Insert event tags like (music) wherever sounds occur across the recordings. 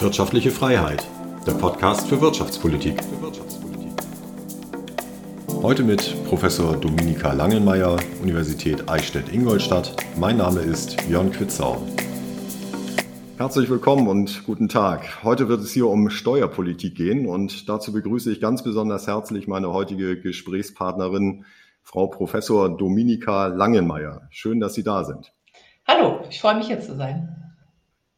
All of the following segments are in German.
Wirtschaftliche Freiheit, der Podcast für Wirtschaftspolitik. Heute mit Professor Dominika Langenmeier, Universität Eichstätt-Ingolstadt. Mein Name ist Björn Quitzau. Herzlich willkommen und guten Tag. Heute wird es hier um Steuerpolitik gehen und dazu begrüße ich ganz besonders herzlich meine heutige Gesprächspartnerin, Frau Professor Dominika Langenmeier. Schön, dass Sie da sind. Hallo, ich freue mich hier zu sein.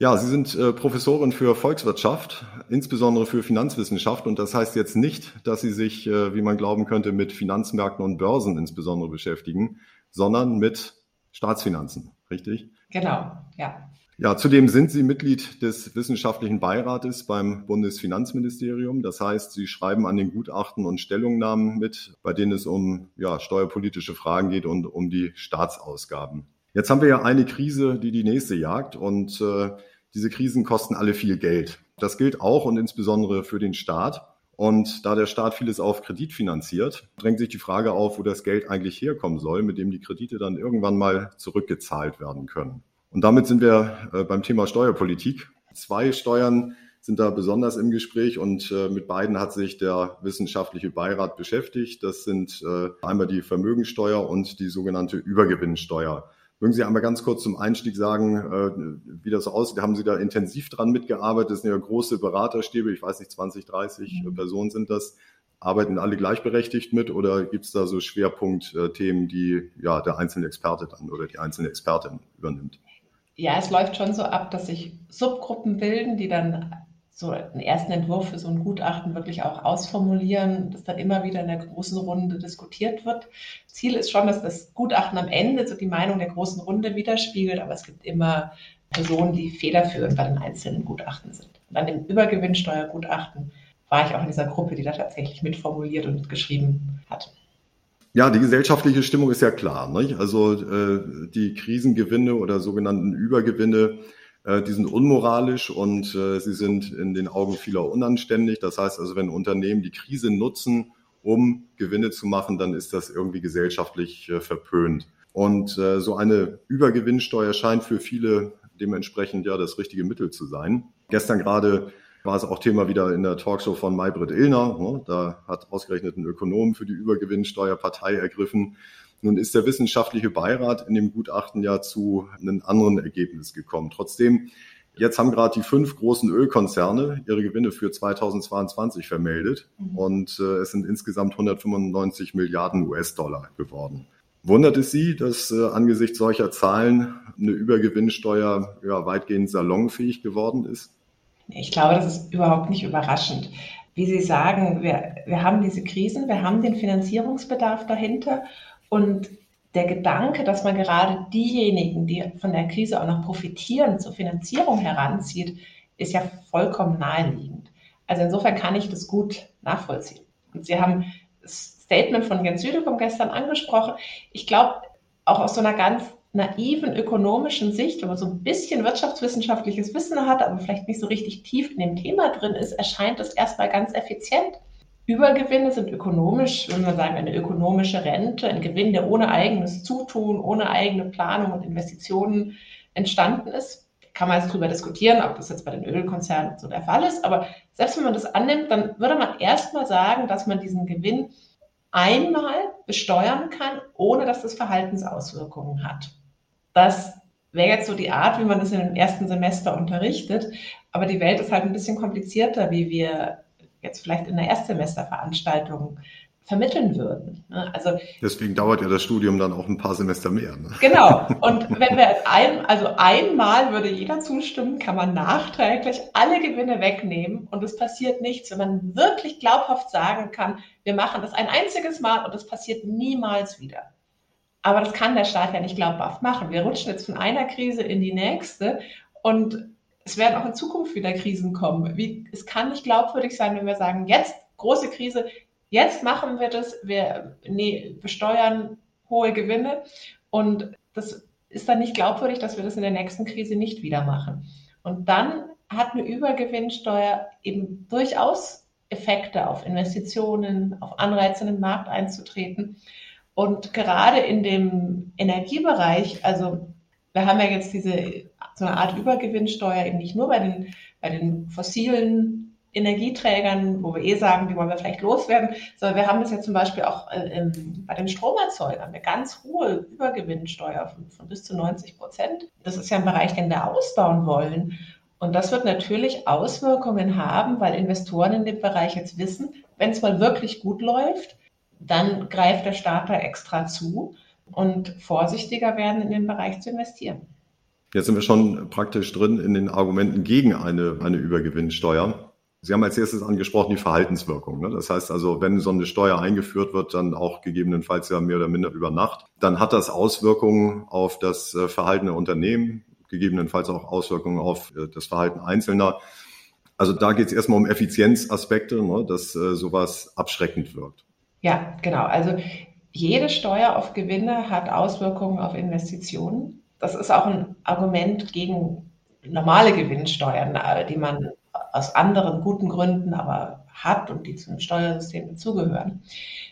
Ja, Sie sind äh, Professorin für Volkswirtschaft, insbesondere für Finanzwissenschaft. Und das heißt jetzt nicht, dass Sie sich, äh, wie man glauben könnte, mit Finanzmärkten und Börsen insbesondere beschäftigen, sondern mit Staatsfinanzen, richtig? Genau, ja. Ja, zudem sind Sie Mitglied des wissenschaftlichen Beirates beim Bundesfinanzministerium. Das heißt, Sie schreiben an den Gutachten und Stellungnahmen mit, bei denen es um ja, steuerpolitische Fragen geht und um die Staatsausgaben. Jetzt haben wir ja eine Krise, die die nächste jagt und äh, diese Krisen kosten alle viel Geld. Das gilt auch und insbesondere für den Staat. Und da der Staat vieles auf Kredit finanziert, drängt sich die Frage auf, wo das Geld eigentlich herkommen soll, mit dem die Kredite dann irgendwann mal zurückgezahlt werden können. Und damit sind wir äh, beim Thema Steuerpolitik. Zwei Steuern sind da besonders im Gespräch und äh, mit beiden hat sich der wissenschaftliche Beirat beschäftigt. Das sind äh, einmal die Vermögensteuer und die sogenannte Übergewinnsteuer. Mögen Sie einmal ganz kurz zum Einstieg sagen, äh, wie das aussieht? Haben Sie da intensiv dran mitgearbeitet? Das sind ja große Beraterstäbe, ich weiß nicht, 20, 30 mhm. Personen sind das. Arbeiten alle gleichberechtigt mit oder gibt es da so Schwerpunktthemen, die ja der einzelne Experte dann oder die einzelne Expertin übernimmt? Ja, es läuft schon so ab, dass sich Subgruppen bilden, die dann so einen ersten Entwurf für so ein Gutachten wirklich auch ausformulieren, das dann immer wieder in der großen Runde diskutiert wird. Ziel ist schon, dass das Gutachten am Ende so die Meinung der großen Runde widerspiegelt, aber es gibt immer Personen, die federführend bei den einzelnen Gutachten sind. Und an dem Übergewinnsteuergutachten war ich auch in dieser Gruppe, die da tatsächlich mitformuliert und mitgeschrieben hat. Ja, die gesellschaftliche Stimmung ist ja klar. Nicht? Also äh, die Krisengewinne oder sogenannten Übergewinne die sind unmoralisch und äh, sie sind in den Augen vieler unanständig. Das heißt also, wenn Unternehmen die Krise nutzen, um Gewinne zu machen, dann ist das irgendwie gesellschaftlich äh, verpönt. Und so eine Übergewinnsteuer scheint für viele dementsprechend ja das richtige Mittel zu sein. Gestern gerade war es auch Thema wieder in der Talkshow von Maybrit Illner. Ne? Da hat ausgerechnet ein Ökonom für die Übergewinnsteuer Partei ergriffen. Nun ist der wissenschaftliche Beirat in dem Gutachten ja zu einem anderen Ergebnis gekommen. Trotzdem, jetzt haben gerade die fünf großen Ölkonzerne ihre Gewinne für 2022 vermeldet mhm. und äh, es sind insgesamt 195 Milliarden US-Dollar geworden. Wundert es Sie, dass äh, angesichts solcher Zahlen eine Übergewinnsteuer ja, weitgehend salonfähig geworden ist? Ich glaube, das ist überhaupt nicht überraschend. Wie Sie sagen, wir, wir haben diese Krisen, wir haben den Finanzierungsbedarf dahinter und der Gedanke, dass man gerade diejenigen, die von der Krise auch noch profitieren, zur Finanzierung heranzieht, ist ja vollkommen naheliegend. Also insofern kann ich das gut nachvollziehen. Und Sie haben das Statement von Jens Südekum gestern angesprochen. Ich glaube, auch aus so einer ganz naiven ökonomischen Sicht, wenn man so ein bisschen wirtschaftswissenschaftliches Wissen hat, aber vielleicht nicht so richtig tief in dem Thema drin ist, erscheint das erstmal ganz effizient. Übergewinne sind ökonomisch, wenn man sagen, eine ökonomische Rente, ein Gewinn, der ohne eigenes Zutun, ohne eigene Planung und Investitionen entstanden ist. Kann man jetzt darüber diskutieren, ob das jetzt bei den Ölkonzernen so der Fall ist. Aber selbst wenn man das annimmt, dann würde man erstmal sagen, dass man diesen Gewinn einmal besteuern kann, ohne dass das Verhaltensauswirkungen hat. Das wäre jetzt so die Art, wie man das in dem ersten Semester unterrichtet. Aber die Welt ist halt ein bisschen komplizierter, wie wir jetzt vielleicht in der Erstsemesterveranstaltung vermitteln würden. Ne? Also deswegen dauert ja das Studium dann auch ein paar Semester mehr. Ne? Genau. (laughs) Und wenn wir ein, also einmal würde jeder zustimmen, kann man nachträglich alle Gewinne wegnehmen und es passiert nichts, wenn man wirklich glaubhaft sagen kann, wir machen das ein einziges Mal und es passiert niemals wieder. Aber das kann der Staat ja nicht glaubhaft machen. Wir rutschen jetzt von einer Krise in die nächste und es werden auch in Zukunft wieder Krisen kommen. Wie, es kann nicht glaubwürdig sein, wenn wir sagen, jetzt große Krise, jetzt machen wir das, wir nee, besteuern hohe Gewinne und das ist dann nicht glaubwürdig, dass wir das in der nächsten Krise nicht wieder machen. Und dann hat eine Übergewinnsteuer eben durchaus Effekte auf Investitionen, auf Anreize in den Markt einzutreten. Und gerade in dem Energiebereich, also wir haben ja jetzt diese so eine Art Übergewinnsteuer eben nicht nur bei den, bei den fossilen Energieträgern, wo wir eh sagen, die wollen wir vielleicht loswerden, sondern wir haben das ja zum Beispiel auch äh, bei den Stromerzeugern eine ganz hohe Übergewinnsteuer von, von bis zu 90 Prozent. Das ist ja ein Bereich, den wir ausbauen wollen. Und das wird natürlich Auswirkungen haben, weil Investoren in dem Bereich jetzt wissen, wenn es mal wirklich gut läuft, dann greift der Staat da extra zu und vorsichtiger werden, in den Bereich zu investieren. Jetzt sind wir schon praktisch drin in den Argumenten gegen eine, eine Übergewinnsteuer. Sie haben als erstes angesprochen die Verhaltenswirkung. Ne? Das heißt also, wenn so eine Steuer eingeführt wird, dann auch gegebenenfalls ja mehr oder minder über Nacht, dann hat das Auswirkungen auf das äh, Verhalten der Unternehmen, gegebenenfalls auch Auswirkungen auf äh, das Verhalten Einzelner. Also da geht es erstmal um Effizienzaspekte, ne? dass äh, sowas abschreckend wirkt. Ja, genau. Also jede Steuer auf Gewinne hat Auswirkungen auf Investitionen. Das ist auch ein Argument gegen normale Gewinnsteuern, die man aus anderen guten Gründen aber hat und die zum Steuersystem dazugehören.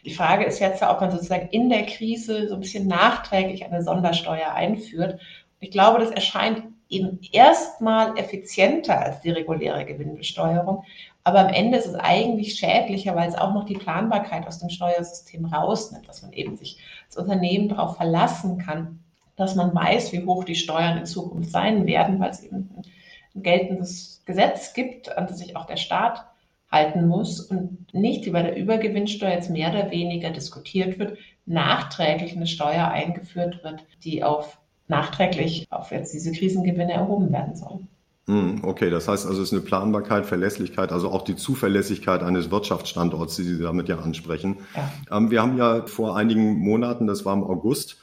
Die Frage ist jetzt, ob man sozusagen in der Krise so ein bisschen nachträglich eine Sondersteuer einführt. Ich glaube, das erscheint eben erstmal effizienter als die reguläre Gewinnbesteuerung. Aber am Ende ist es eigentlich schädlicher, weil es auch noch die Planbarkeit aus dem Steuersystem rausnimmt, dass man eben sich als Unternehmen darauf verlassen kann, dass man weiß, wie hoch die Steuern in Zukunft sein werden, weil es eben ein geltendes Gesetz gibt, an das sich auch der Staat halten muss und nicht wie bei der Übergewinnsteuer jetzt mehr oder weniger diskutiert wird, nachträglich eine Steuer eingeführt wird, die auf nachträglich auf jetzt diese Krisengewinne erhoben werden soll. Hm, okay, das heißt also, es ist eine Planbarkeit, Verlässlichkeit, also auch die Zuverlässigkeit eines Wirtschaftsstandorts, die Sie damit ja ansprechen. Ja. Ähm, wir haben ja vor einigen Monaten, das war im August,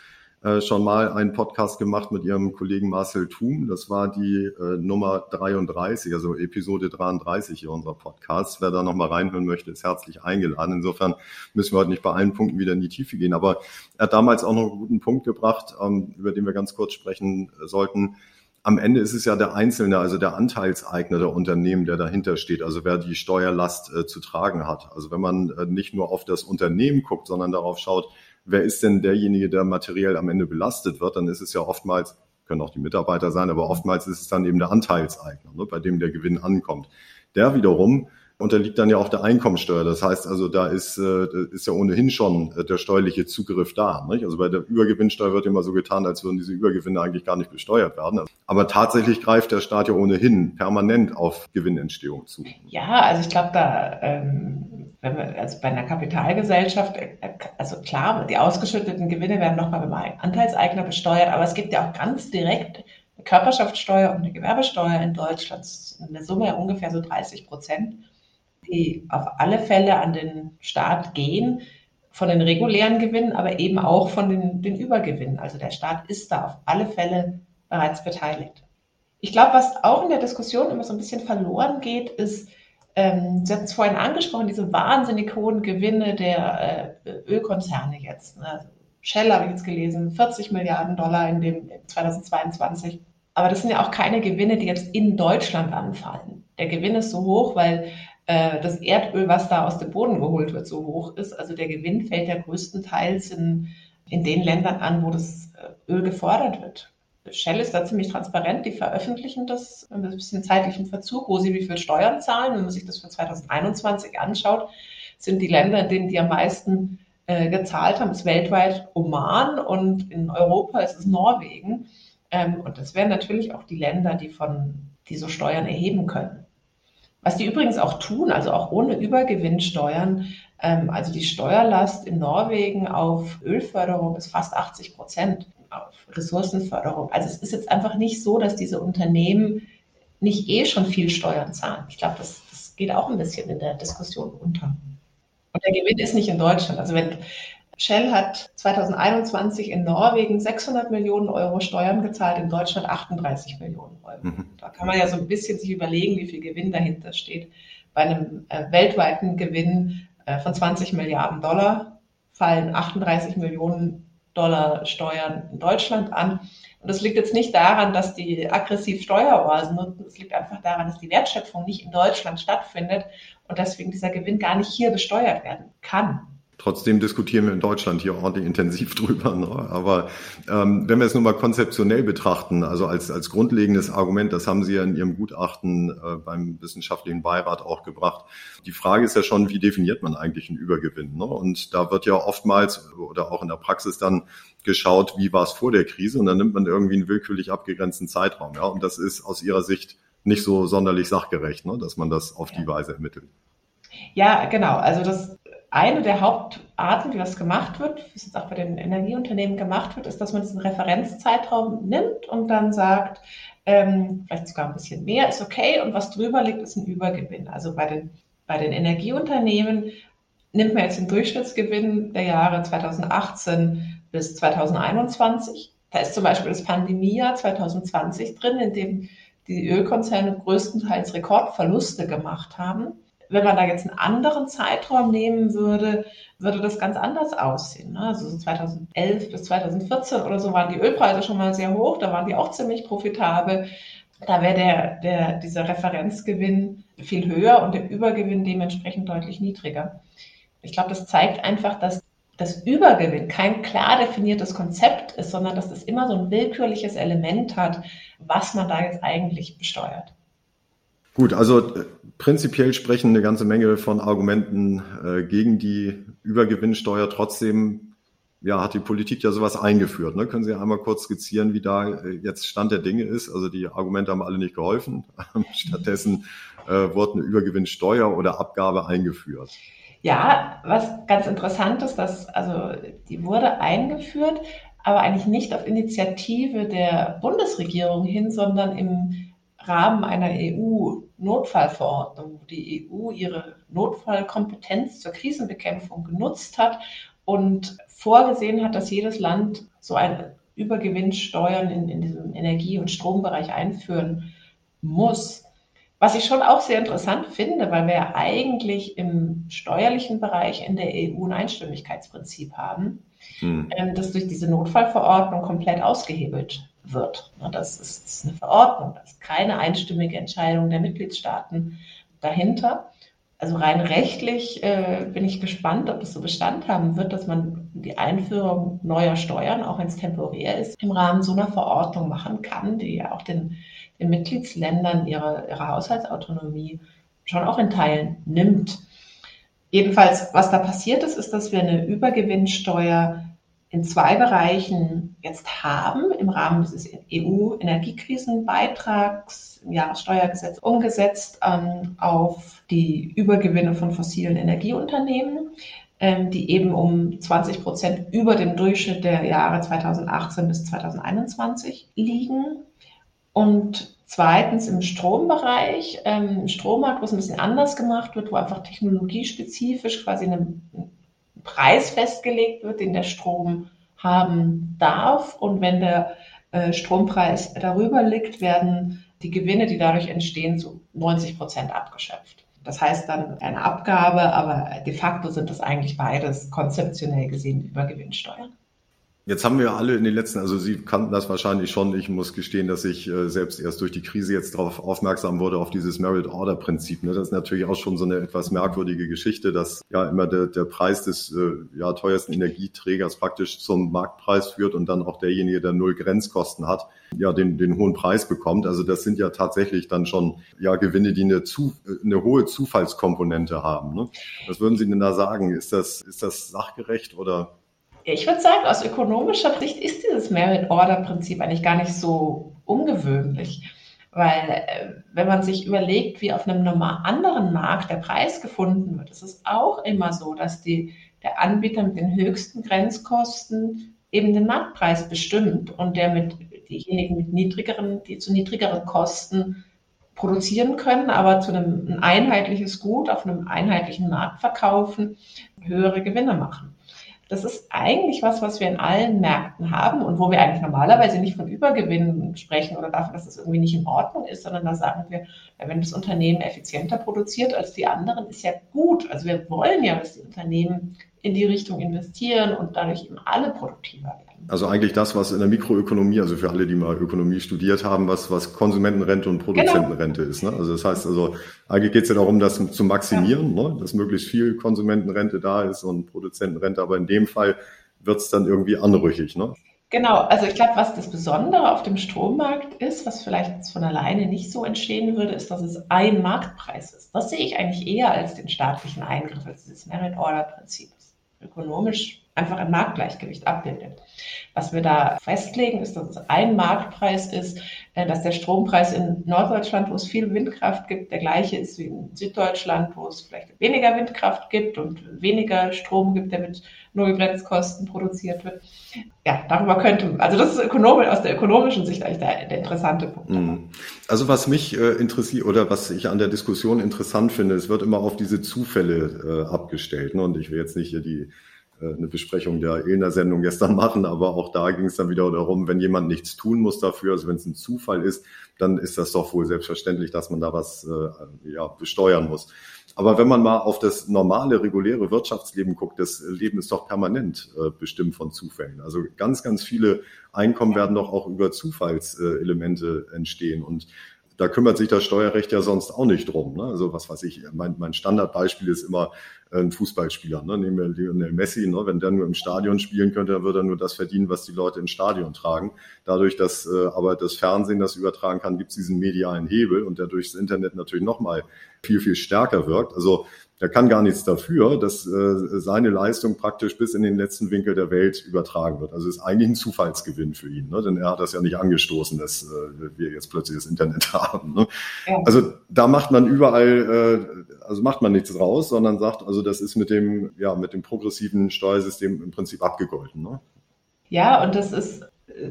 äh, schon mal einen Podcast gemacht mit ihrem Kollegen Marcel Thum. Das war die äh, Nummer 33, also Episode 33 hier unserer Podcast. Wer da nochmal reinhören möchte, ist herzlich eingeladen. Insofern müssen wir heute nicht bei allen Punkten wieder in die Tiefe gehen. Aber er hat damals auch noch einen guten Punkt gebracht, ähm, über den wir ganz kurz sprechen sollten am Ende ist es ja der Einzelne, also der Anteilseigner der Unternehmen, der dahinter steht, also wer die Steuerlast äh, zu tragen hat. Also wenn man äh, nicht nur auf das Unternehmen guckt, sondern darauf schaut, wer ist denn derjenige, der materiell am Ende belastet wird, dann ist es ja oftmals, können auch die Mitarbeiter sein, aber oftmals ist es dann eben der Anteilseigner, ne, bei dem der Gewinn ankommt. Der wiederum unterliegt dann ja auch der Einkommensteuer. Das heißt also, da ist, äh, ist ja ohnehin schon äh, der steuerliche Zugriff da. Nicht? Also bei der Übergewinnsteuer wird immer so getan, als würden diese Übergewinne eigentlich gar nicht besteuert werden. Aber tatsächlich greift der Staat ja ohnehin permanent auf Gewinnentstehung zu. Ja, also ich glaube, da, ähm, wenn wir, also bei einer Kapitalgesellschaft, äh, also klar, die ausgeschütteten Gewinne werden nochmal beim Anteilseigner besteuert, aber es gibt ja auch ganz direkt eine Körperschaftssteuer und eine Gewerbesteuer in Deutschland, in der Summe ungefähr so 30 Prozent die auf alle Fälle an den Staat gehen, von den regulären Gewinnen, aber eben auch von den, den Übergewinnen. Also der Staat ist da auf alle Fälle bereits beteiligt. Ich glaube, was auch in der Diskussion immer so ein bisschen verloren geht, ist, ähm, Sie hatten es vorhin angesprochen, diese wahnsinnig hohen Gewinne der äh, Ölkonzerne jetzt. Ne? Shell habe ich jetzt gelesen, 40 Milliarden Dollar in dem 2022. Aber das sind ja auch keine Gewinne, die jetzt in Deutschland anfallen. Der Gewinn ist so hoch, weil äh, das Erdöl, was da aus dem Boden geholt wird, so hoch ist. Also der Gewinn fällt ja größtenteils in, in den Ländern an, wo das äh, Öl gefordert wird. Shell ist da ziemlich transparent, die veröffentlichen das ein bisschen zeitlichen Verzug, wo sie wie viel Steuern zahlen. Wenn man sich das für 2021 anschaut, sind die Länder, in denen die am meisten äh, gezahlt haben, ist weltweit Oman und in Europa ist es Norwegen. Ähm, und das wären natürlich auch die Länder, die von die so Steuern erheben können. Was die übrigens auch tun, also auch ohne Übergewinnsteuern, ähm, also die Steuerlast in Norwegen auf Ölförderung ist fast 80 Prozent, auf Ressourcenförderung. Also es ist jetzt einfach nicht so, dass diese Unternehmen nicht eh schon viel Steuern zahlen. Ich glaube, das, das geht auch ein bisschen in der Diskussion unter. Und der Gewinn ist nicht in Deutschland. Also wenn Shell hat 2021 in Norwegen 600 Millionen Euro Steuern gezahlt, in Deutschland 38 Millionen Euro. Mhm. Da kann man ja so ein bisschen sich überlegen, wie viel Gewinn dahinter steht. Bei einem äh, weltweiten Gewinn äh, von 20 Milliarden Dollar fallen 38 Millionen Dollar Steuern in Deutschland an. Und das liegt jetzt nicht daran, dass die aggressiv Steueroasen nutzen. Es liegt einfach daran, dass die Wertschöpfung nicht in Deutschland stattfindet und deswegen dieser Gewinn gar nicht hier besteuert werden kann. Trotzdem diskutieren wir in Deutschland hier ordentlich intensiv (laughs) drüber. Ne? Aber ähm, wenn wir es nun mal konzeptionell betrachten, also als, als grundlegendes Argument, das haben Sie ja in Ihrem Gutachten äh, beim wissenschaftlichen Beirat auch gebracht. Die Frage ist ja schon, wie definiert man eigentlich einen Übergewinn? Ne? Und da wird ja oftmals oder auch in der Praxis dann geschaut, wie war es vor der Krise? Und dann nimmt man irgendwie einen willkürlich abgegrenzten Zeitraum. Ja? Und das ist aus Ihrer Sicht nicht so sonderlich sachgerecht, ne? dass man das auf die Weise ermittelt. Ja, genau. Also das eine der Hauptarten, wie das gemacht wird, wie es jetzt auch bei den Energieunternehmen gemacht wird, ist, dass man diesen Referenzzeitraum nimmt und dann sagt, ähm, vielleicht sogar ein bisschen mehr ist okay und was drüber liegt, ist ein Übergewinn. Also bei den, bei den Energieunternehmen nimmt man jetzt den Durchschnittsgewinn der Jahre 2018 bis 2021. Da ist zum Beispiel das Pandemiejahr 2020 drin, in dem die Ölkonzerne größtenteils Rekordverluste gemacht haben wenn man da jetzt einen anderen Zeitraum nehmen würde, würde das ganz anders aussehen. Ne? Also so 2011 bis 2014 oder so waren die Ölpreise schon mal sehr hoch, da waren die auch ziemlich profitabel. Da wäre der, der, dieser Referenzgewinn viel höher und der Übergewinn dementsprechend deutlich niedriger. Ich glaube, das zeigt einfach, dass das Übergewinn kein klar definiertes Konzept ist, sondern dass es immer so ein willkürliches Element hat, was man da jetzt eigentlich besteuert. Gut, also äh, prinzipiell sprechen eine ganze Menge von Argumenten äh, gegen die Übergewinnsteuer. Trotzdem ja, hat die Politik ja sowas eingeführt. Ne? Können Sie einmal kurz skizzieren, wie da äh, jetzt Stand der Dinge ist? Also die Argumente haben alle nicht geholfen. (laughs) Stattdessen äh, wurde eine Übergewinnsteuer oder Abgabe eingeführt. Ja, was ganz interessant ist, dass also die wurde eingeführt, aber eigentlich nicht auf Initiative der Bundesregierung hin, sondern im Rahmen einer EU-Notfallverordnung, wo die EU ihre Notfallkompetenz zur Krisenbekämpfung genutzt hat und vorgesehen hat, dass jedes Land so ein Übergewinnsteuern in, in diesem Energie- und Strombereich einführen muss. Was ich schon auch sehr interessant finde, weil wir ja eigentlich im steuerlichen Bereich in der EU ein Einstimmigkeitsprinzip haben, hm. Ähm, das durch diese Notfallverordnung komplett ausgehebelt wird. Das ist eine Verordnung, das ist keine einstimmige Entscheidung der Mitgliedstaaten dahinter. Also rein rechtlich äh, bin ich gespannt, ob es so Bestand haben wird, dass man die Einführung neuer Steuern, auch wenn es temporär ist, im Rahmen so einer Verordnung machen kann, die ja auch den, den Mitgliedsländern ihre, ihre Haushaltsautonomie schon auch in Teilen nimmt. Jedenfalls, was da passiert ist, ist, dass wir eine Übergewinnsteuer in zwei Bereichen jetzt haben im Rahmen dieses EU-Energiekrisenbeitrags im Jahressteuergesetz umgesetzt ähm, auf die Übergewinne von fossilen Energieunternehmen, ähm, die eben um 20 Prozent über dem Durchschnitt der Jahre 2018 bis 2021 liegen. Und zweitens im Strombereich, ähm, im Strommarkt, wo es ein bisschen anders gemacht wird, wo einfach technologiespezifisch quasi eine Preis festgelegt wird, den der Strom haben darf. Und wenn der äh, Strompreis darüber liegt, werden die Gewinne, die dadurch entstehen, zu 90 Prozent abgeschöpft. Das heißt dann eine Abgabe, aber de facto sind das eigentlich beides konzeptionell gesehen Übergewinnsteuern. Jetzt haben wir alle in den letzten, also Sie kannten das wahrscheinlich schon. Ich muss gestehen, dass ich äh, selbst erst durch die Krise jetzt darauf aufmerksam wurde, auf dieses Merit Order Prinzip. Ne? Das ist natürlich auch schon so eine etwas merkwürdige Geschichte, dass ja immer der, der Preis des äh, ja, teuersten Energieträgers praktisch zum Marktpreis führt und dann auch derjenige, der null Grenzkosten hat, ja, den, den hohen Preis bekommt. Also das sind ja tatsächlich dann schon ja Gewinne, die eine, zu, eine hohe Zufallskomponente haben. Ne? Was würden Sie denn da sagen? Ist das, ist das sachgerecht oder ich würde sagen, aus ökonomischer Sicht ist dieses Merit-Order-Prinzip eigentlich gar nicht so ungewöhnlich. Weil äh, wenn man sich überlegt, wie auf einem normal anderen Markt der Preis gefunden wird, ist es auch immer so, dass die, der Anbieter mit den höchsten Grenzkosten eben den Marktpreis bestimmt und der mit diejenigen mit niedrigeren, die zu niedrigeren Kosten produzieren können, aber zu einem ein einheitliches Gut auf einem einheitlichen Markt verkaufen, höhere Gewinne machen. Das ist eigentlich was, was wir in allen Märkten haben und wo wir eigentlich normalerweise nicht von Übergewinnen sprechen oder davon, dass es das irgendwie nicht in Ordnung ist, sondern da sagen wir, wenn das Unternehmen effizienter produziert als die anderen, ist ja gut. Also wir wollen ja, dass die Unternehmen in die Richtung investieren und dadurch eben alle produktiver werden. Also eigentlich das, was in der Mikroökonomie, also für alle, die mal Ökonomie studiert haben, was, was Konsumentenrente und Produzentenrente genau. ist. Ne? Also das heißt also, eigentlich geht es ja darum, das zu maximieren, ja. ne? dass möglichst viel Konsumentenrente da ist und Produzentenrente, aber in dem Fall wird es dann irgendwie anrüchig. Ne? Genau, also ich glaube, was das Besondere auf dem Strommarkt ist, was vielleicht von alleine nicht so entstehen würde, ist, dass es ein Marktpreis ist. Das sehe ich eigentlich eher als den staatlichen Eingriff, als dieses Merit-Order-Prinzip. Ökonomisch einfach ein Marktgleichgewicht abbildet. Was wir da festlegen, ist, dass es ein Marktpreis ist, äh, dass der Strompreis in Norddeutschland, wo es viel Windkraft gibt, der gleiche ist wie in Süddeutschland, wo es vielleicht weniger Windkraft gibt und weniger Strom gibt, der mit Nullgrenzkosten produziert wird. Ja, darüber könnte, also das ist ökonomisch, aus der ökonomischen Sicht eigentlich der, der interessante Punkt. Mhm. Also was mich äh, interessiert oder was ich an der Diskussion interessant finde, es wird immer auf diese Zufälle äh, abgestellt. Ne? Und ich will jetzt nicht hier die eine Besprechung der Elner-Sendung gestern machen, aber auch da ging es dann wieder darum, wenn jemand nichts tun muss dafür, also wenn es ein Zufall ist, dann ist das doch wohl selbstverständlich, dass man da was äh, ja, besteuern muss. Aber wenn man mal auf das normale, reguläre Wirtschaftsleben guckt, das Leben ist doch permanent äh, bestimmt von Zufällen. Also ganz, ganz viele Einkommen werden doch auch über Zufallselemente entstehen. Und da kümmert sich das Steuerrecht ja sonst auch nicht drum. Ne? Also was weiß ich, mein, mein Standardbeispiel ist immer äh, ein Fußballspieler. Ne? Nehmen wir Lionel Messi, ne? wenn der nur im Stadion spielen könnte, dann würde er nur das verdienen, was die Leute ins Stadion tragen. Dadurch, dass äh, aber das Fernsehen das übertragen kann, gibt es diesen medialen Hebel und der durchs Internet natürlich nochmal viel, viel stärker wirkt. Also der kann gar nichts dafür, dass äh, seine Leistung praktisch bis in den letzten Winkel der Welt übertragen wird. Also ist eigentlich ein Zufallsgewinn für ihn, ne? denn er hat das ja nicht angestoßen, dass äh, wir jetzt plötzlich das Internet (laughs) haben. Ne? Ja. Also da macht man überall, äh, also macht man nichts raus, sondern sagt, also das ist mit dem, ja, mit dem progressiven Steuersystem im Prinzip abgegolten. Ne? Ja, und das ist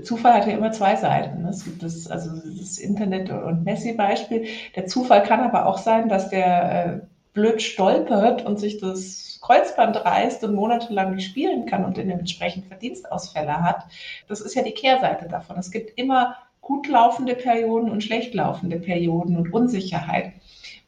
Zufall hat ja immer zwei Seiten. Es gibt das, also das Internet- und Messi-Beispiel. Der Zufall kann aber auch sein, dass der äh, blöd stolpert und sich das Kreuzband reißt und monatelang nicht spielen kann und dementsprechend Verdienstausfälle hat. Das ist ja die Kehrseite davon. Es gibt immer gut laufende Perioden und schlecht laufende Perioden und Unsicherheit.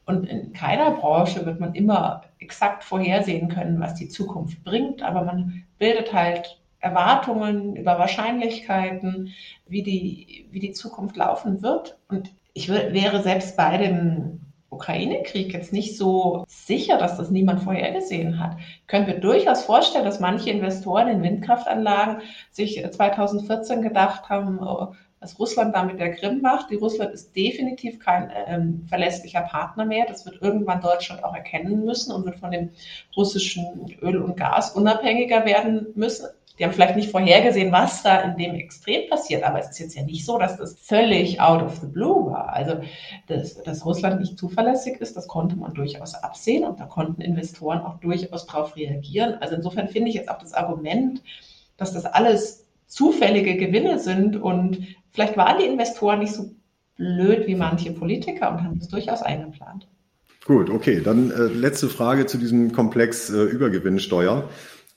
Und in keiner Branche wird man immer exakt vorhersehen können, was die Zukunft bringt, aber man bildet halt Erwartungen über Wahrscheinlichkeiten, wie die, wie die Zukunft laufen wird. Und ich wäre selbst bei dem Ukraine-Krieg jetzt nicht so sicher, dass das niemand vorhergesehen hat, können wir durchaus vorstellen, dass manche Investoren in Windkraftanlagen sich 2014 gedacht haben, oh, was Russland da mit der Krim macht. Die Russland ist definitiv kein ähm, verlässlicher Partner mehr. Das wird irgendwann Deutschland auch erkennen müssen und wird von dem russischen Öl und Gas unabhängiger werden müssen. Die haben vielleicht nicht vorhergesehen, was da in dem Extrem passiert, aber es ist jetzt ja nicht so, dass das völlig out of the blue war. Also, dass, dass Russland nicht zuverlässig ist, das konnte man durchaus absehen und da konnten Investoren auch durchaus darauf reagieren. Also insofern finde ich jetzt auch das Argument, dass das alles zufällige Gewinne sind und vielleicht waren die Investoren nicht so blöd wie manche Politiker und haben das durchaus eingeplant. Gut, okay. Dann äh, letzte Frage zu diesem Komplex äh, Übergewinnsteuer.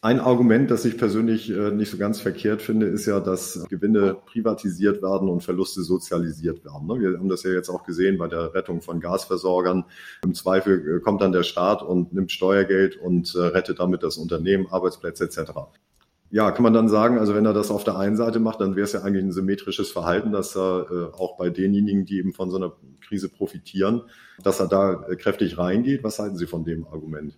Ein Argument, das ich persönlich äh, nicht so ganz verkehrt finde, ist ja, dass Gewinne privatisiert werden und Verluste sozialisiert werden. Ne? Wir haben das ja jetzt auch gesehen bei der Rettung von Gasversorgern. Im Zweifel äh, kommt dann der Staat und nimmt Steuergeld und äh, rettet damit das Unternehmen, Arbeitsplätze etc. Ja, kann man dann sagen, also wenn er das auf der einen Seite macht, dann wäre es ja eigentlich ein symmetrisches Verhalten, dass er auch bei denjenigen, die eben von so einer Krise profitieren, dass er da kräftig reingeht. Was halten Sie von dem Argument?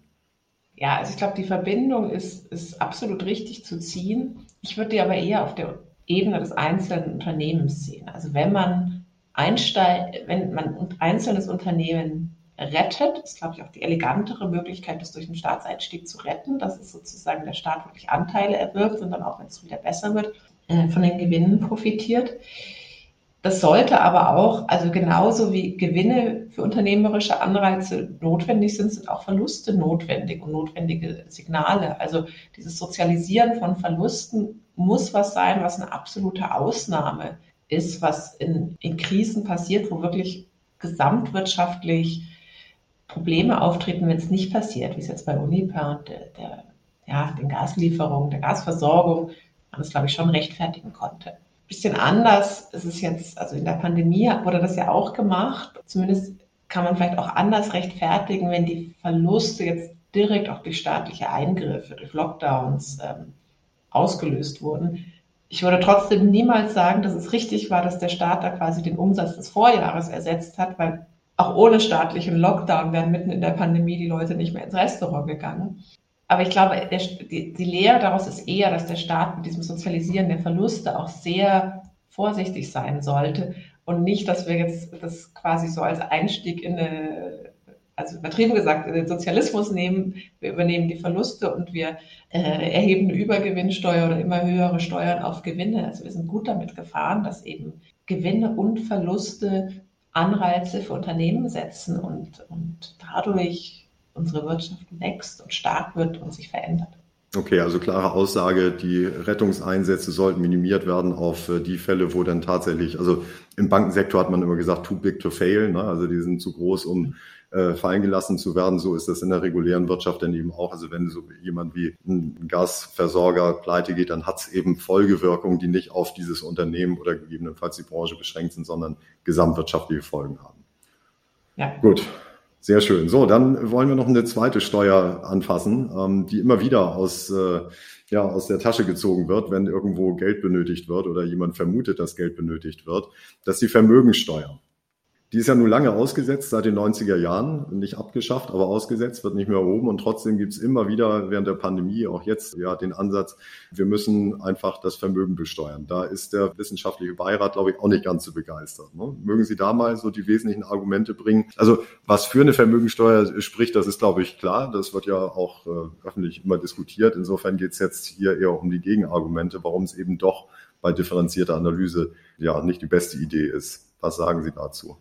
Ja, also ich glaube, die Verbindung ist, ist absolut richtig zu ziehen. Ich würde die aber eher auf der Ebene des einzelnen Unternehmens sehen. Also wenn man einsteigt, wenn man ein einzelnes Unternehmen rettet, ist, glaube ich, auch die elegantere Möglichkeit, das durch einen Staatseinstieg zu retten, dass es sozusagen der Staat wirklich Anteile erwirbt und dann auch, wenn es wieder besser wird, äh, von den Gewinnen profitiert. Das sollte aber auch, also genauso wie Gewinne für unternehmerische Anreize notwendig sind, sind auch Verluste notwendig und notwendige Signale. Also dieses Sozialisieren von Verlusten muss was sein, was eine absolute Ausnahme ist, was in, in Krisen passiert, wo wirklich gesamtwirtschaftlich Probleme auftreten, wenn es nicht passiert, wie es jetzt bei Uniper und der, der, ja, den Gaslieferungen, der Gasversorgung, man es, glaube ich, schon rechtfertigen konnte bisschen anders ist es jetzt, also in der Pandemie wurde das ja auch gemacht. Zumindest kann man vielleicht auch anders rechtfertigen, wenn die Verluste jetzt direkt auch durch staatliche Eingriffe, durch Lockdowns ähm, ausgelöst wurden. Ich würde trotzdem niemals sagen, dass es richtig war, dass der Staat da quasi den Umsatz des Vorjahres ersetzt hat, weil auch ohne staatlichen Lockdown wären mitten in der Pandemie die Leute nicht mehr ins Restaurant gegangen. Aber ich glaube, der, die, die Lehre daraus ist eher, dass der Staat mit diesem Sozialisieren der Verluste auch sehr vorsichtig sein sollte und nicht, dass wir jetzt das quasi so als Einstieg in eine also übertrieben gesagt, den Sozialismus nehmen, wir übernehmen die Verluste und wir äh, erheben eine Übergewinnsteuer oder immer höhere Steuern auf Gewinne. Also wir sind gut damit gefahren, dass eben Gewinne und Verluste Anreize für Unternehmen setzen und, und dadurch unsere Wirtschaft wächst und stark wird und sich verändert. Okay, also klare Aussage, die Rettungseinsätze sollten minimiert werden auf äh, die Fälle, wo dann tatsächlich, also im Bankensektor hat man immer gesagt, too big to fail, ne? also die sind zu groß, um äh, fallen gelassen zu werden. So ist das in der regulären Wirtschaft dann eben auch. Also wenn so jemand wie ein Gasversorger pleite geht, dann hat es eben Folgewirkungen, die nicht auf dieses Unternehmen oder gegebenenfalls die Branche beschränkt sind, sondern gesamtwirtschaftliche Folgen haben. Ja. Gut. Sehr schön. So, dann wollen wir noch eine zweite Steuer anfassen, ähm, die immer wieder aus, äh, ja, aus der Tasche gezogen wird, wenn irgendwo Geld benötigt wird oder jemand vermutet, dass Geld benötigt wird. Das ist die Vermögenssteuer. Die ist ja nun lange ausgesetzt, seit den 90er Jahren, nicht abgeschafft, aber ausgesetzt, wird nicht mehr erhoben. Und trotzdem gibt es immer wieder während der Pandemie, auch jetzt, ja, den Ansatz, wir müssen einfach das Vermögen besteuern. Da ist der wissenschaftliche Beirat, glaube ich, auch nicht ganz so begeistert. Ne? Mögen Sie da mal so die wesentlichen Argumente bringen? Also was für eine Vermögensteuer spricht, das ist, glaube ich, klar. Das wird ja auch äh, öffentlich immer diskutiert. Insofern geht es jetzt hier eher um die Gegenargumente, warum es eben doch bei differenzierter Analyse ja nicht die beste Idee ist. Was sagen Sie dazu?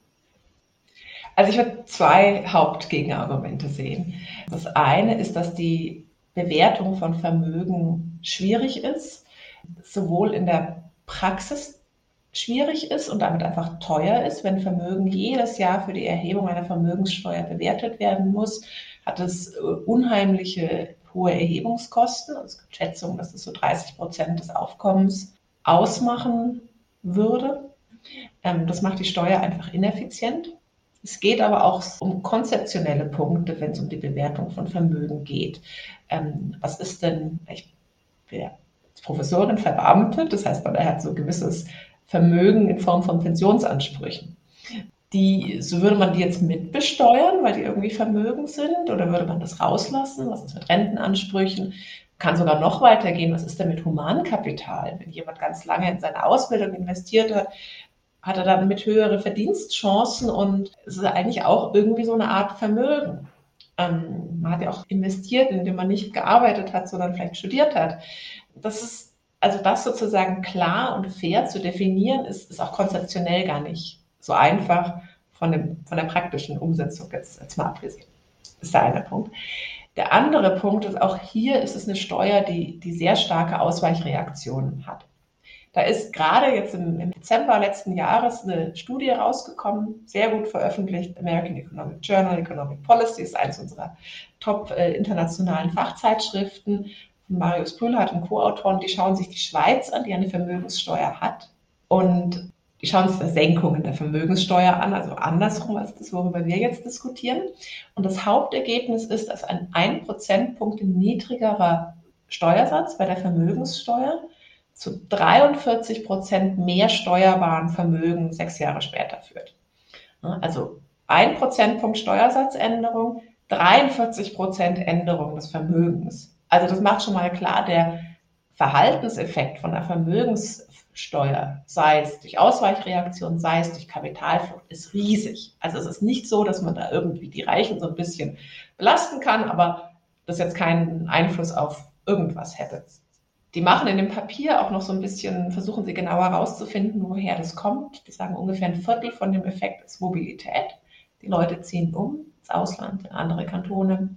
Also ich würde zwei Hauptgegenargumente sehen. Das eine ist, dass die Bewertung von Vermögen schwierig ist, sowohl in der Praxis schwierig ist und damit einfach teuer ist. Wenn Vermögen jedes Jahr für die Erhebung einer Vermögenssteuer bewertet werden muss, hat es äh, unheimliche hohe Erhebungskosten. Es gibt Schätzungen, dass es so 30 Prozent des Aufkommens ausmachen würde. Ähm, das macht die Steuer einfach ineffizient. Es geht aber auch um konzeptionelle Punkte, wenn es um die Bewertung von Vermögen geht. Ähm, was ist denn, ich bin Professorin verbeamtet, das heißt, man hat so gewisses Vermögen in Form von Pensionsansprüchen. Die, so würde man die jetzt mitbesteuern, weil die irgendwie Vermögen sind, oder würde man das rauslassen? Was ist mit Rentenansprüchen? Kann sogar noch weitergehen. Was ist denn mit Humankapital? Wenn jemand ganz lange in seine Ausbildung investiert hat, hat er dann mit höhere Verdienstchancen und es ist eigentlich auch irgendwie so eine Art Vermögen. Ähm, man hat ja auch investiert, indem man nicht gearbeitet hat, sondern vielleicht studiert hat. Das ist, also das sozusagen klar und fair zu definieren, ist, ist auch konzeptionell gar nicht so einfach von, dem, von der praktischen Umsetzung jetzt, jetzt mal abgesehen. Das ist der eine Punkt. Der andere Punkt ist, auch hier ist es eine Steuer, die, die sehr starke Ausweichreaktionen hat. Da ist gerade jetzt im, im, Dezember letzten Jahres eine Studie rausgekommen, sehr gut veröffentlicht, American Economic Journal, Economic Policy ist eines unserer top äh, internationalen Fachzeitschriften. Marius Brühlhardt und Co-Autoren, die schauen sich die Schweiz an, die eine Vermögenssteuer hat. Und die schauen sich das Senkungen der Vermögenssteuer an, also andersrum als das, worüber wir jetzt diskutieren. Und das Hauptergebnis ist, dass ein 1 Prozentpunkt niedrigerer Steuersatz bei der Vermögenssteuer zu 43 Prozent mehr steuerbaren Vermögen sechs Jahre später führt. Also ein Prozentpunkt Steuersatzänderung, 43 Prozent Änderung des Vermögens. Also das macht schon mal klar, der Verhaltenseffekt von der Vermögenssteuer, sei es durch Ausweichreaktion, sei es durch Kapitalflucht, ist riesig. Also es ist nicht so, dass man da irgendwie die Reichen so ein bisschen belasten kann, aber das jetzt keinen Einfluss auf irgendwas hätte. Die machen in dem Papier auch noch so ein bisschen, versuchen sie genauer herauszufinden, woher das kommt. Die sagen, ungefähr ein Viertel von dem Effekt ist Mobilität. Die Leute ziehen um ins Ausland, in andere Kantone.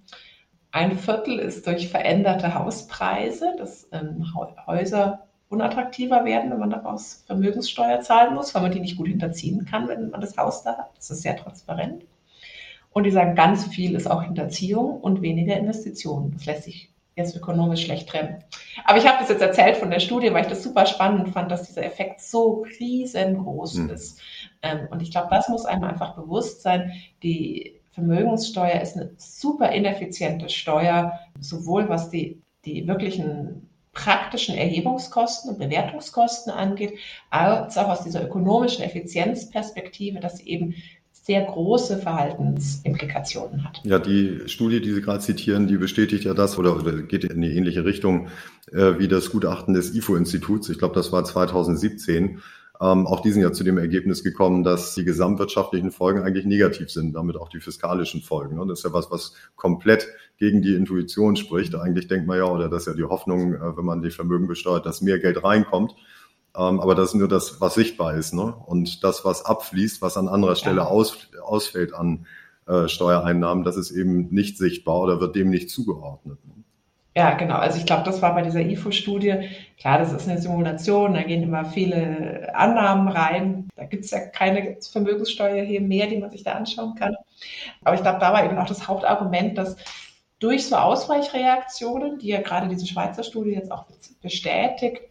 Ein Viertel ist durch veränderte Hauspreise, dass ähm, Häuser unattraktiver werden, wenn man daraus Vermögenssteuer zahlen muss, weil man die nicht gut hinterziehen kann, wenn man das Haus da hat. Das ist sehr transparent. Und die sagen, ganz viel ist auch Hinterziehung und weniger Investitionen. Das lässt sich jetzt ökonomisch schlecht trennen. Aber ich habe das jetzt erzählt von der Studie, weil ich das super spannend fand, dass dieser Effekt so riesengroß mhm. ist. Ähm, und ich glaube, das muss einem einfach bewusst sein. Die Vermögenssteuer ist eine super ineffiziente Steuer, sowohl was die, die wirklichen praktischen Erhebungskosten und Bewertungskosten angeht, als auch aus dieser ökonomischen Effizienzperspektive, dass sie eben sehr große Verhaltensimplikationen hat. Ja, die Studie, die Sie gerade zitieren, die bestätigt ja das oder, geht in die ähnliche Richtung äh, wie das Gutachten des IFO-Instituts. Ich glaube, das war 2017. Ähm, auch die sind ja zu dem Ergebnis gekommen, dass die gesamtwirtschaftlichen Folgen eigentlich negativ sind, damit auch die fiskalischen Folgen. Und das ist ja was, was komplett gegen die Intuition spricht. Eigentlich denkt man ja, oder das ist ja die Hoffnung, äh, wenn man die Vermögen besteuert, dass mehr Geld reinkommt. Ähm, aber das ist nur das, was sichtbar ist. Ne? Und das, was abfließt, was an anderer Stelle ja. aus, ausfällt an äh, Steuereinnahmen, das ist eben nicht sichtbar oder wird dem nicht zugeordnet. Ne? Ja, genau. Also ich glaube, das war bei dieser IFO-Studie. Klar, das ist eine Simulation, da gehen immer viele Annahmen rein. Da gibt es ja keine Vermögenssteuer hier mehr, die man sich da anschauen kann. Aber ich glaube, da war eben auch das Hauptargument, dass durch so Ausweichreaktionen, die ja gerade diese Schweizer Studie jetzt auch bestätigt,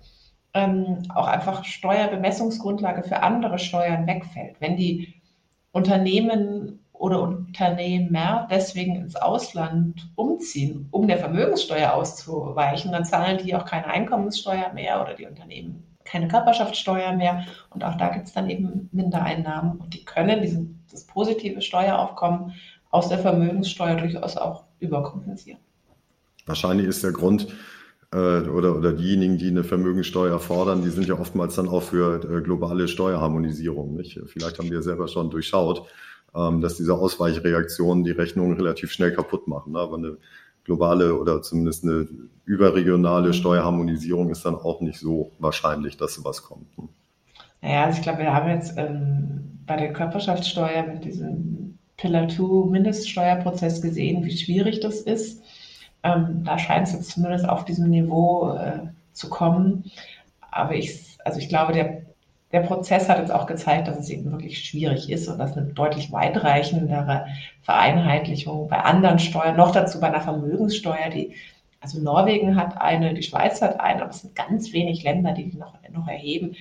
ähm, auch einfach Steuerbemessungsgrundlage für andere Steuern wegfällt. Wenn die Unternehmen oder Unternehmer deswegen ins Ausland umziehen, um der Vermögenssteuer auszuweichen, dann zahlen die auch keine Einkommenssteuer mehr oder die Unternehmen keine Körperschaftssteuer mehr. Und auch da gibt es dann eben Mindereinnahmen und die können diesen, das positive Steueraufkommen aus der Vermögenssteuer durchaus auch überkompensieren. Wahrscheinlich ist der Grund, oder, oder diejenigen, die eine Vermögensteuer fordern, die sind ja oftmals dann auch für äh, globale Steuerharmonisierung. Nicht? Vielleicht haben wir selber schon durchschaut, ähm, dass diese Ausweichreaktionen die Rechnung relativ schnell kaputt machen. Ne? Aber eine globale oder zumindest eine überregionale Steuerharmonisierung ist dann auch nicht so wahrscheinlich, dass sowas kommt. Ne? Naja, also ich glaube, wir haben jetzt ähm, bei der Körperschaftssteuer mit diesem Pillar 2 Mindeststeuerprozess gesehen, wie schwierig das ist. Ähm, da scheint es jetzt zumindest auf diesem Niveau äh, zu kommen. Aber ich, also ich glaube, der, der Prozess hat jetzt auch gezeigt, dass es eben wirklich schwierig ist und dass eine deutlich weitreichendere Vereinheitlichung bei anderen Steuern, noch dazu bei einer Vermögenssteuer, die, also Norwegen hat eine, die Schweiz hat eine, aber es sind ganz wenig Länder, die die noch, noch erheben.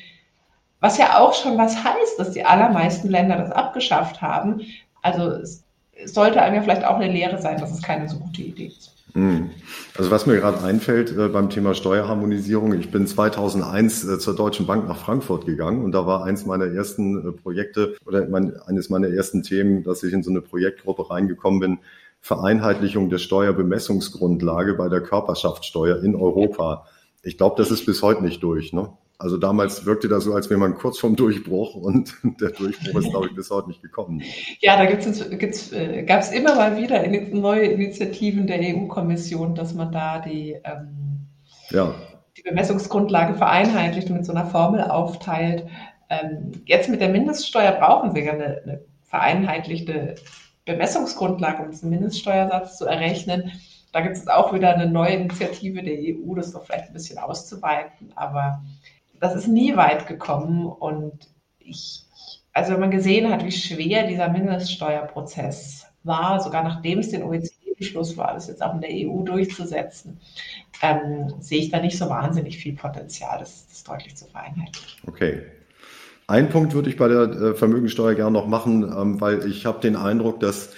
Was ja auch schon was heißt, dass die allermeisten Länder das abgeschafft haben. Also es sollte einem ja vielleicht auch eine Lehre sein, dass es keine so gute Idee ist. Hm. Also was mir gerade einfällt äh, beim Thema Steuerharmonisierung, ich bin 2001 äh, zur Deutschen Bank nach Frankfurt gegangen und da war eins meiner ersten äh, Projekte oder mein, eines meiner ersten Themen, dass ich in so eine Projektgruppe reingekommen bin, Vereinheitlichung der Steuerbemessungsgrundlage bei der Körperschaftssteuer in Europa. Ich glaube, das ist bis heute nicht durch. Ne? Also damals wirkte das so, als wäre man kurz vom Durchbruch und (laughs) der Durchbruch ist, glaube ich, bis heute nicht gekommen. Ja, da gibt's, gibt's, äh, gab es immer mal wieder neue Initiativen der EU-Kommission, dass man da die, ähm, ja. die Bemessungsgrundlage vereinheitlicht und mit so einer Formel aufteilt. Ähm, jetzt mit der Mindeststeuer brauchen wir ja eine, eine vereinheitlichte Bemessungsgrundlage, um diesen Mindeststeuersatz zu errechnen. Da gibt es auch wieder eine neue Initiative der EU, das doch vielleicht ein bisschen auszuweiten, aber das ist nie weit gekommen und ich, also wenn man gesehen hat, wie schwer dieser Mindeststeuerprozess war, sogar nachdem es den OECD-Beschluss war, das jetzt auch in der EU durchzusetzen, ähm, sehe ich da nicht so wahnsinnig viel Potenzial, das, das deutlich zu vereinheitlichen. Okay. Ein Punkt würde ich bei der äh, Vermögensteuer gerne noch machen, ähm, weil ich habe den Eindruck, dass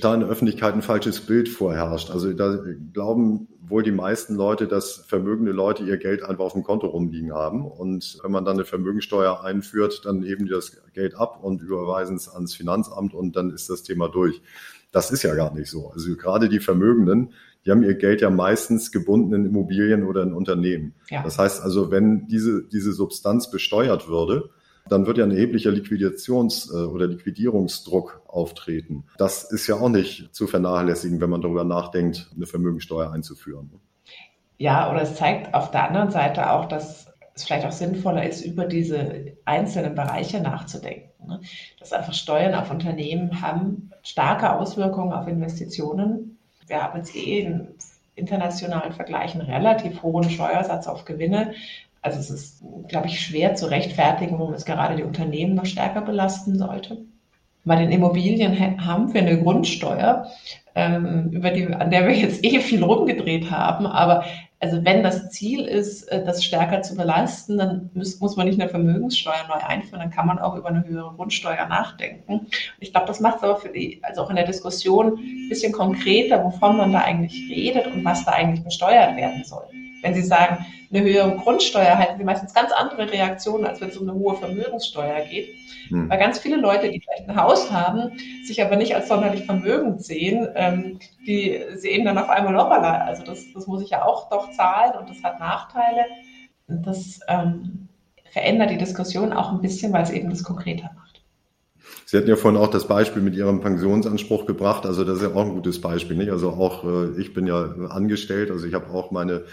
da in der Öffentlichkeit ein falsches Bild vorherrscht. Also da glauben wohl die meisten Leute, dass vermögende Leute ihr Geld einfach auf dem Konto rumliegen haben. Und wenn man dann eine Vermögensteuer einführt, dann heben die das Geld ab und überweisen es ans Finanzamt und dann ist das Thema durch. Das ist ja gar nicht so. Also gerade die Vermögenden, die haben ihr Geld ja meistens gebunden in Immobilien oder in Unternehmen. Ja. Das heißt also, wenn diese, diese Substanz besteuert würde, dann wird ja ein erheblicher Liquidations- äh, oder Liquidierungsdruck auftreten. Das ist ja auch nicht zu vernachlässigen, wenn man darüber nachdenkt, eine Vermögensteuer einzuführen. Ja, oder es zeigt auf der anderen Seite auch, dass es vielleicht auch sinnvoller ist, über diese einzelnen Bereiche nachzudenken. Ne? Dass einfach Steuern auf Unternehmen haben starke Auswirkungen auf Investitionen. Wir haben jetzt eh in internationalen Vergleichen relativ hohen Steuersatz auf Gewinne. Also es ist, glaube ich, schwer zu rechtfertigen, warum es gerade die Unternehmen noch stärker belasten sollte. Bei den Immobilien haben wir eine Grundsteuer, ähm, über die, an der wir jetzt (laughs) eh viel rumgedreht haben. Aber also wenn das Ziel ist, äh, das stärker zu belasten, dann muss, muss man nicht eine Vermögenssteuer neu einführen, dann kann man auch über eine höhere Grundsteuer nachdenken. ich glaube, das macht es aber für die, also auch in der Diskussion ein bisschen konkreter, wovon man da eigentlich redet und was da eigentlich besteuert werden soll. wenn Sie sagen, eine höhere Grundsteuer, halten Sie meistens ganz andere Reaktionen, als wenn es um eine hohe Vermögenssteuer geht. Hm. Weil ganz viele Leute, die vielleicht ein Haus haben, sich aber nicht als sonderlich vermögend sehen, ähm, die sehen dann auf einmal, hoppala, also das, das muss ich ja auch doch zahlen und das hat Nachteile. Und das ähm, verändert die Diskussion auch ein bisschen, weil es eben das konkreter macht. Sie hatten ja vorhin auch das Beispiel mit Ihrem Pensionsanspruch gebracht. Also das ist ja auch ein gutes Beispiel. Nicht? Also auch äh, ich bin ja angestellt, also ich habe auch meine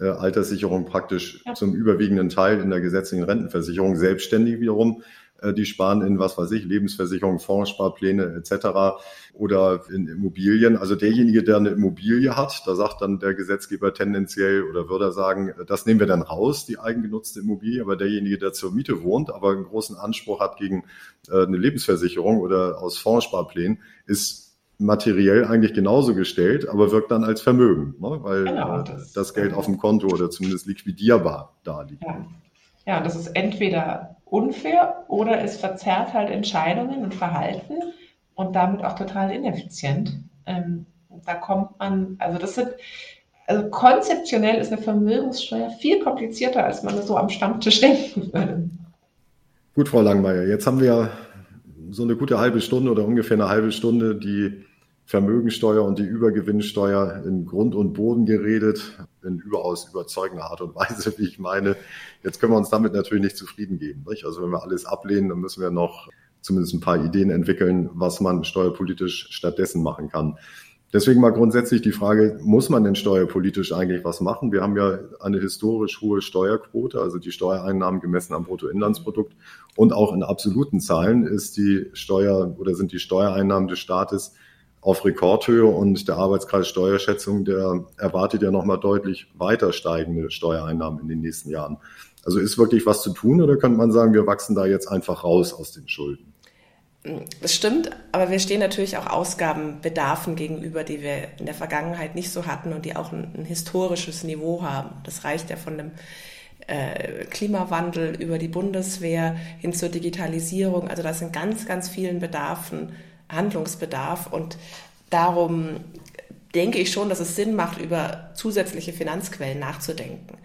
äh, Alterssicherung praktisch ja. zum überwiegenden Teil in der gesetzlichen Rentenversicherung selbstständig wiederum. Äh, die sparen in, was weiß ich, Lebensversicherung, Fondssparpläne etc. oder in Immobilien. Also derjenige, der eine Immobilie hat, da sagt dann der Gesetzgeber tendenziell oder würde er sagen, das nehmen wir dann raus, die eigengenutzte Immobilie. Aber derjenige, der zur Miete wohnt, aber einen großen Anspruch hat gegen äh, eine Lebensversicherung oder aus Fondssparplänen, ist materiell eigentlich genauso gestellt, aber wirkt dann als Vermögen, ne? weil genau, das, das, Geld auf dem Konto oder zumindest liquidierbar da liegt. Ja. ja, das ist entweder unfair oder es verzerrt halt Entscheidungen und Verhalten und damit auch total ineffizient. Ähm, da kommt man, also das sind, also konzeptionell ist eine Vermögenssteuer viel komplizierter, als man so am Stammtisch (laughs) denken würde. Gut, Frau Langmeier, jetzt haben wir so eine gute halbe Stunde oder ungefähr eine halbe Stunde die Vermögensteuer und die Übergewinnsteuer in Grund und Boden geredet, in überaus überzeugender Art und (laughs) Weise, wie ich meine. Jetzt können wir uns damit natürlich nicht zufrieden geben. Nicht? Also wenn wir alles ablehnen, dann müssen wir noch zumindest ein paar Ideen entwickeln, was man steuerpolitisch stattdessen machen kann. Deswegen mal grundsätzlich die Frage, muss man denn steuerpolitisch eigentlich was machen? Wir haben ja eine historisch hohe Steuerquote, also die Steuereinnahmen gemessen am Bruttoinlandsprodukt und auch in absoluten Zahlen ist die Steuer oder sind die Steuereinnahmen des Staates auf Rekordhöhe und der Arbeitskreis Steuerschätzung, der erwartet ja nochmal deutlich weiter steigende Steuereinnahmen in den nächsten Jahren. Also ist wirklich was zu tun oder könnte man sagen, wir wachsen da jetzt einfach raus aus den Schulden? Das stimmt, aber wir stehen natürlich auch Ausgabenbedarfen gegenüber, die wir in der Vergangenheit nicht so hatten und die auch ein, ein historisches Niveau haben. Das reicht ja von dem äh, Klimawandel über die Bundeswehr hin zur Digitalisierung. Also das sind ganz, ganz vielen Bedarfen Handlungsbedarf und darum denke ich schon, dass es Sinn macht, über zusätzliche Finanzquellen nachzudenken.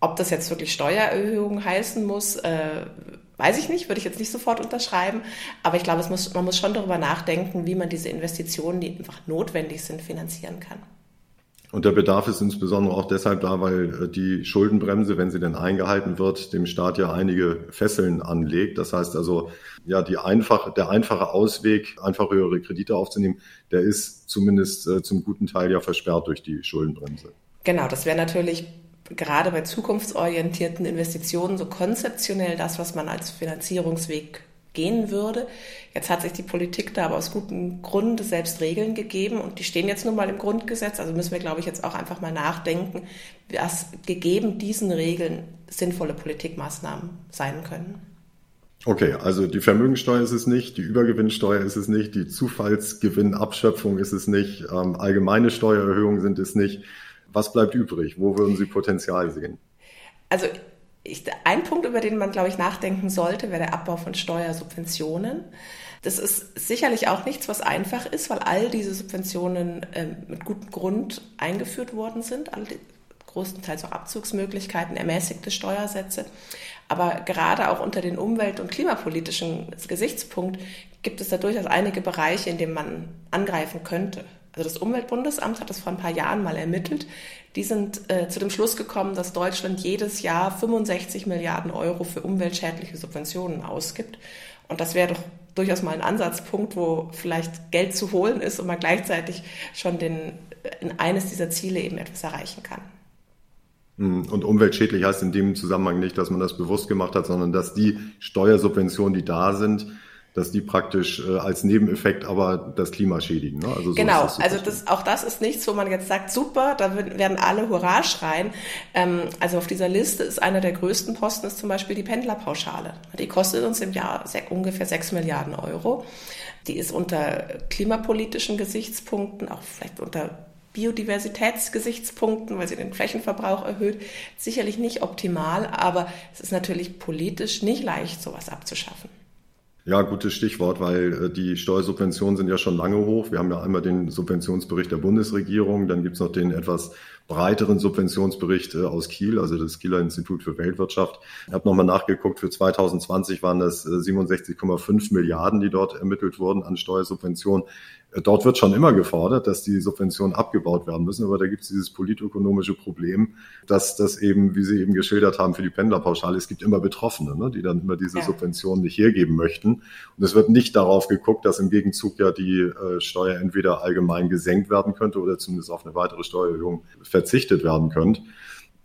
Ob das jetzt wirklich Steuererhöhungen heißen muss, äh, weiß ich nicht, würde ich jetzt nicht sofort unterschreiben. Aber ich glaube, muss, man muss schon darüber nachdenken, wie man diese Investitionen, die einfach notwendig sind, finanzieren kann. Und der Bedarf ist insbesondere auch deshalb da, weil äh, die Schuldenbremse, wenn sie denn eingehalten wird, dem Staat ja einige Fesseln anlegt. Das heißt also, ja, die einfache, der einfache Ausweg, einfach höhere Kredite aufzunehmen, der ist zumindest äh, zum guten Teil ja versperrt durch die Schuldenbremse. Genau, das wäre natürlich gerade bei zukunftsorientierten Investitionen so konzeptionell das, was man als Finanzierungsweg gehen würde. Jetzt hat sich die Politik da aber aus gutem Grund selbst Regeln gegeben und die stehen jetzt nun mal im Grundgesetz. Also müssen wir, glaube ich, jetzt auch einfach mal nachdenken, was gegeben diesen Regeln sinnvolle Politikmaßnahmen sein können. Okay, also die Vermögensteuer ist es nicht, die Übergewinnsteuer ist es nicht, die Zufallsgewinnabschöpfung ist es nicht, ähm, allgemeine Steuererhöhungen sind es nicht. Was bleibt übrig? Wo würden Sie Potenzial sehen? Also ich, ein Punkt, über den man, glaube ich, nachdenken sollte, wäre der Abbau von Steuersubventionen. Das ist sicherlich auch nichts, was einfach ist, weil all diese Subventionen ähm, mit gutem Grund eingeführt worden sind, größtenteils auch Abzugsmöglichkeiten, ermäßigte Steuersätze. Aber gerade auch unter den umwelt- und klimapolitischen Gesichtspunkt gibt es da durchaus einige Bereiche, in denen man angreifen könnte. Also das Umweltbundesamt hat das vor ein paar Jahren mal ermittelt. Die sind äh, zu dem Schluss gekommen, dass Deutschland jedes Jahr 65 Milliarden Euro für umweltschädliche Subventionen ausgibt. Und das wäre doch durchaus mal ein Ansatzpunkt, wo vielleicht Geld zu holen ist und man gleichzeitig schon den, äh, in eines dieser Ziele eben etwas erreichen kann. Hm, und umweltschädlich heißt in dem Zusammenhang nicht, dass man das bewusst gemacht hat, sondern dass die Steuersubventionen, die da sind, dass die praktisch äh, als Nebeneffekt aber das Klima schädigen. Ne? Also so genau, das also das, auch das ist nichts, wo man jetzt sagt, super, da werden alle Hurra schreien. Ähm, also auf dieser Liste ist einer der größten Posten ist zum Beispiel die Pendlerpauschale. Die kostet uns im Jahr ungefähr 6 Milliarden Euro. Die ist unter klimapolitischen Gesichtspunkten, auch vielleicht unter Biodiversitätsgesichtspunkten, weil sie den Flächenverbrauch erhöht, sicherlich nicht optimal, aber es ist natürlich politisch nicht leicht, sowas abzuschaffen. Ja, gutes Stichwort, weil äh, die Steuersubventionen sind ja schon lange hoch. Wir haben ja einmal den Subventionsbericht der Bundesregierung, dann gibt's noch den etwas breiteren Subventionsbericht aus Kiel, also das Kieler Institut für Weltwirtschaft. Ich habe nochmal nachgeguckt, für 2020 waren das 67,5 Milliarden, die dort ermittelt wurden an Steuersubventionen. Dort wird schon immer gefordert, dass die Subventionen abgebaut werden müssen, aber da gibt es dieses politökonomische Problem, dass das eben, wie Sie eben geschildert haben, für die Pendlerpauschale, es gibt immer Betroffene, ne, die dann immer diese ja. Subventionen nicht hergeben möchten. Und es wird nicht darauf geguckt, dass im Gegenzug ja die äh, Steuer entweder allgemein gesenkt werden könnte oder zumindest auf eine weitere Steuererhöhung verzichtet werden könnte.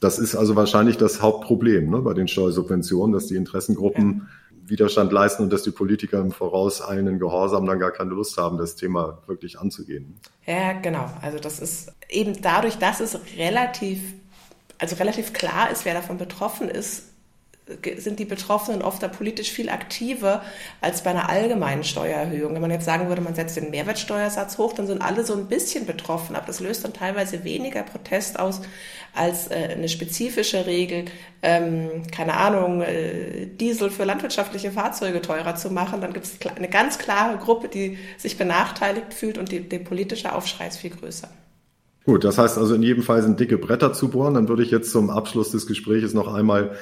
Das ist also wahrscheinlich das Hauptproblem ne, bei den Steuersubventionen, dass die Interessengruppen ja Widerstand leisten und dass die Politiker im Voraus einen Gehorsam dann gar keine Lust haben, das Thema wirklich anzugehen. Ja, genau. Also das ist eben dadurch, dass es relativ, also relativ klar ist, wer davon betroffen ist, sind die Betroffenen oft da politisch viel aktiver als bei einer allgemeinen Steuererhöhung. Wenn man jetzt sagen würde, man setzt den Mehrwertsteuersatz hoch, dann sind alle so ein bisschen betroffen, aber das löst dann teilweise weniger Protest aus als äh, eine spezifische Regel, ähm, keine Ahnung, äh, Diesel für landwirtschaftliche Fahrzeuge teurer zu machen. Dann gibt es eine ganz klare Gruppe, die sich benachteiligt fühlt und der politische Aufschrei ist viel größer. Gut, das heißt also in jedem Fall sind dicke Bretter zu bohren. Dann würde ich jetzt zum Abschluss des Gesprächs noch einmal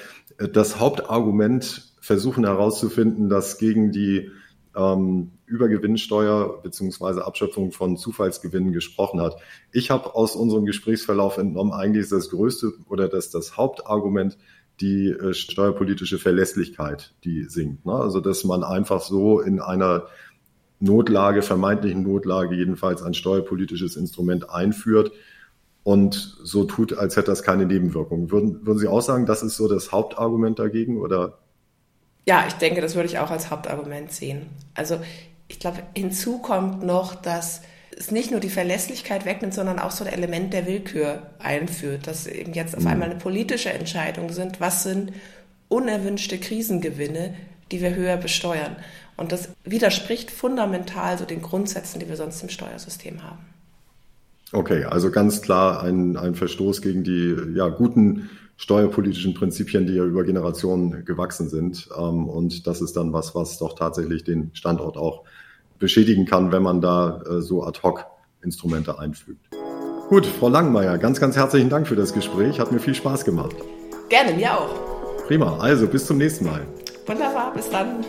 das Hauptargument versuchen herauszufinden, dass gegen die ähm, Übergewinnsteuer beziehungsweise Abschöpfung von Zufallsgewinnen gesprochen hat. Ich habe aus unserem Gesprächsverlauf entnommen, eigentlich ist das größte oder das, das Hauptargument die äh, steuerpolitische Verlässlichkeit, die sinkt. Ne? Also dass man einfach so in einer Notlage, vermeintlichen Notlage jedenfalls ein steuerpolitisches Instrument einführt und so tut, als hätte das keine Nebenwirkungen. Würden, würden Sie auch sagen, das ist so das Hauptargument dagegen oder? Ja, ich denke, das würde ich auch als Hauptargument sehen. Also ich glaube, hinzu kommt noch, dass es nicht nur die Verlässlichkeit wegnimmt, sondern auch so ein Element der Willkür einführt, dass eben jetzt auf mhm. einmal eine politische Entscheidung sind, was sind unerwünschte Krisengewinne, die wir höher besteuern. Und das widerspricht fundamental so den Grundsätzen, die wir sonst im Steuersystem haben. Okay, also ganz klar ein, ein Verstoß gegen die ja, guten steuerpolitischen Prinzipien, die ja über Generationen gewachsen sind. Ähm, und das ist dann was, was doch tatsächlich den Standort auch beschädigen kann, wenn man da äh, so ad hoc Instrumente einfügt. Gut, Frau Langmeier, ganz, ganz herzlichen Dank für das Gespräch. Hat mir viel Spaß gemacht. Gerne, mir auch. Prima, also bis zum nächsten Mal. Wunderbar, bis dann.